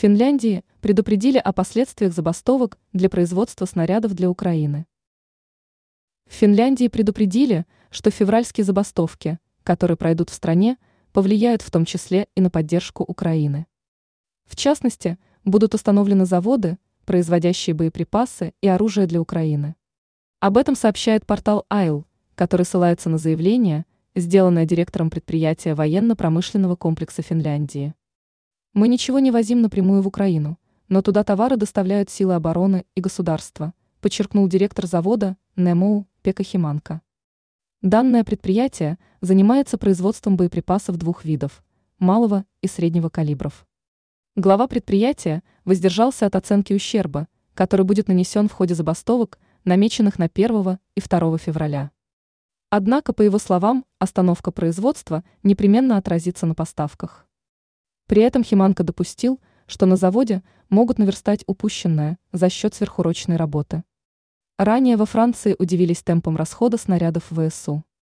Финляндии предупредили о последствиях забастовок для производства снарядов для Украины. В Финляндии предупредили, что февральские забастовки, которые пройдут в стране, повлияют в том числе и на поддержку Украины. В частности, будут установлены заводы, производящие боеприпасы и оружие для Украины. Об этом сообщает портал Айл, который ссылается на заявление, сделанное директором предприятия военно-промышленного комплекса Финляндии. Мы ничего не возим напрямую в Украину, но туда товары доставляют силы обороны и государства, подчеркнул директор завода НЕМОУ Пека Химанко. Данное предприятие занимается производством боеприпасов двух видов – малого и среднего калибров. Глава предприятия воздержался от оценки ущерба, который будет нанесен в ходе забастовок, намеченных на 1 и 2 февраля. Однако, по его словам, остановка производства непременно отразится на поставках. При этом Химанко допустил, что на заводе могут наверстать упущенное за счет сверхурочной работы. Ранее во Франции удивились темпом расхода снарядов ВСУ.